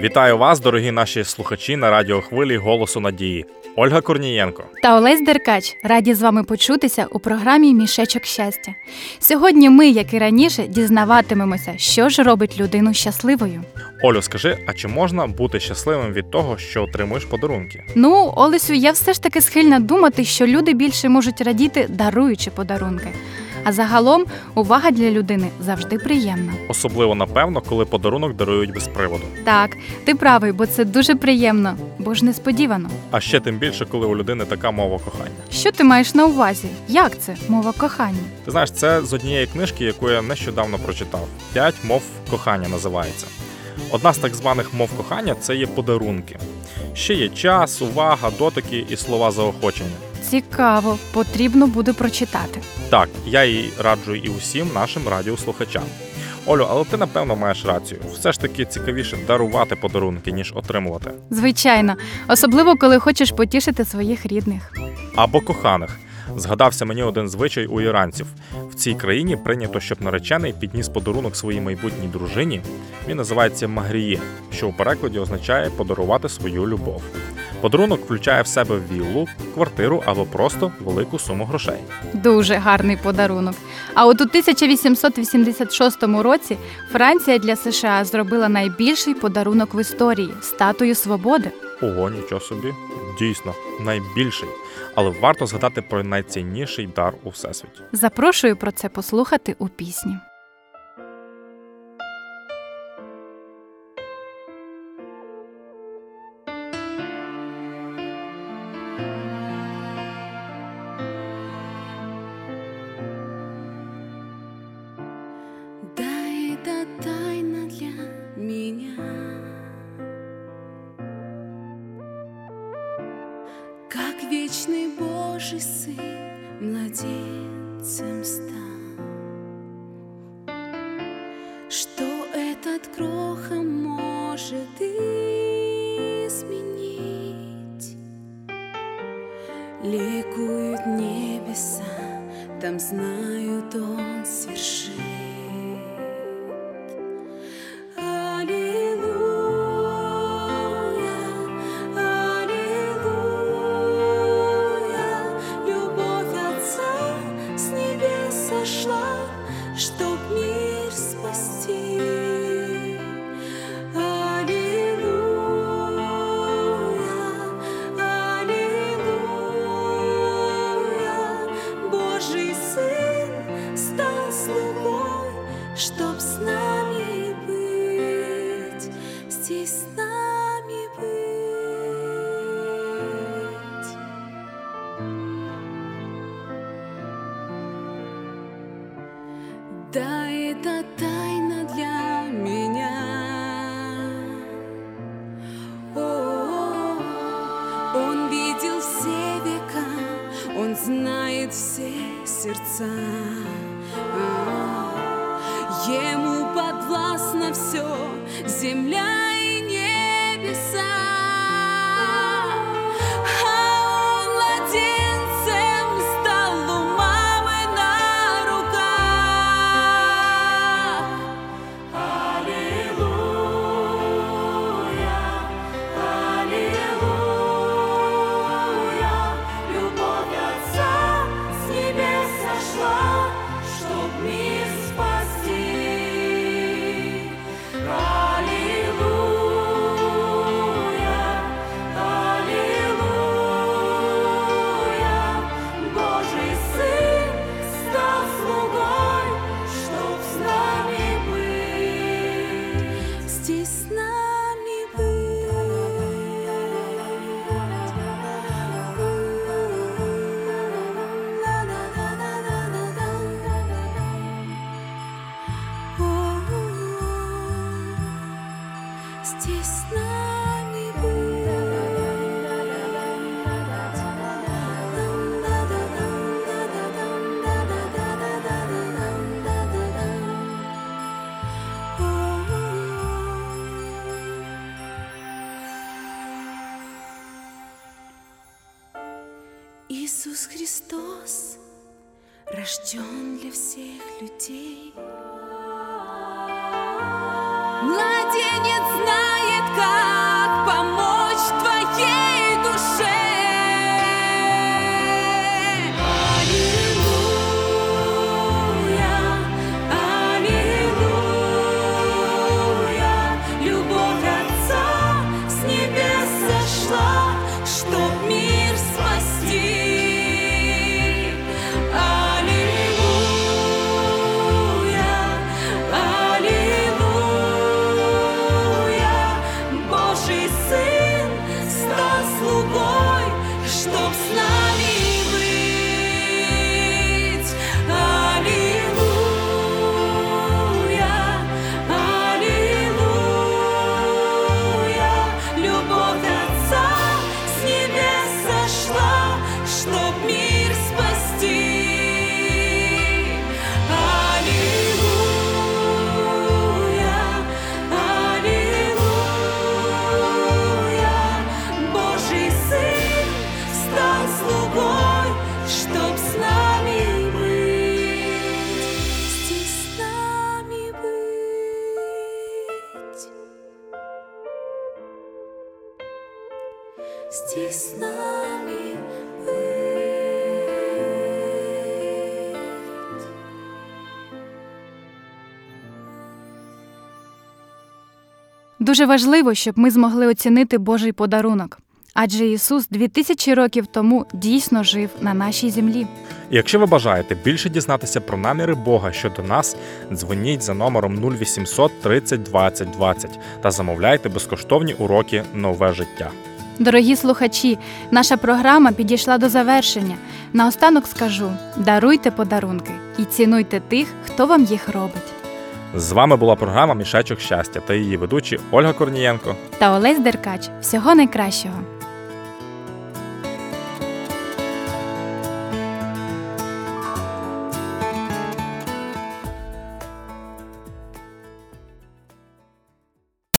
Вітаю вас, дорогі наші слухачі на радіохвилі Голосу Надії. Ольга Корнієнко. Та Олесь Деркач раді з вами почутися у програмі Мішечок щастя. Сьогодні ми, як і раніше, дізнаватимемося, що ж робить людину щасливою. Олю, скажи, а чи можна бути щасливим від того, що отримуєш подарунки? Ну, Олесю, я все ж таки схильна думати, що люди більше можуть радіти, даруючи подарунки. А загалом увага для людини завжди приємна. Особливо напевно, коли подарунок дарують без приводу. Так, ти правий, бо це дуже приємно, бо ж несподівано. А ще тим більше, коли у людини така мова кохання. Що ти маєш на увазі? Як це мова кохання? Ти знаєш, це з однієї книжки, яку я нещодавно прочитав. П'ять мов кохання називається. Одна з так званих мов кохання це є подарунки. Ще є час, увага, дотики і слова заохочення. Цікаво, потрібно буде прочитати. Так, я її раджу і усім нашим радіослухачам. Олю, але ти напевно маєш рацію. Все ж таки цікавіше дарувати подарунки, ніж отримувати. Звичайно, особливо коли хочеш потішити своїх рідних. Або коханих. Згадався мені один звичай у іранців. В цій країні прийнято, щоб наречений підніс подарунок своїй майбутній дружині. Він називається магріє, що у перекладі означає подарувати свою любов. Подарунок включає в себе віллу, квартиру або просто велику суму грошей. Дуже гарний подарунок. А от у 1886 році Франція для США зробила найбільший подарунок в історії статую свободи. Ого, нічого собі. Дійсно, найбільший. Але варто згадати про найцінніший дар у всесвіті. Запрошую про це послухати у пісні. Вечный Божий Сын младенцем стал, Что этот кроха может изменить. Ликуют небеса, там знают Он свершит. Чтоб с нами быть, здесь с нами быть. Да, это тайна для меня. О, Он видел все века, Он знает все сердца. Ему подвластно все, земля и небеса. Здесь с нами Иисус Христос рожден для всех людей. Дуже важливо, щоб ми змогли оцінити Божий подарунок. Адже Ісус 2000 років тому дійсно жив на нашій землі. І якщо ви бажаєте більше дізнатися про наміри Бога щодо нас, дзвоніть за номером 0800 30 20 20 та замовляйте безкоштовні уроки нове життя. Дорогі слухачі, наша програма підійшла до завершення. Наостанок скажу: даруйте подарунки і цінуйте тих, хто вам їх робить. З вами була програма Мішечок щастя та її ведучі Ольга Корнієнко. Та Олесь Деркач всього найкращого.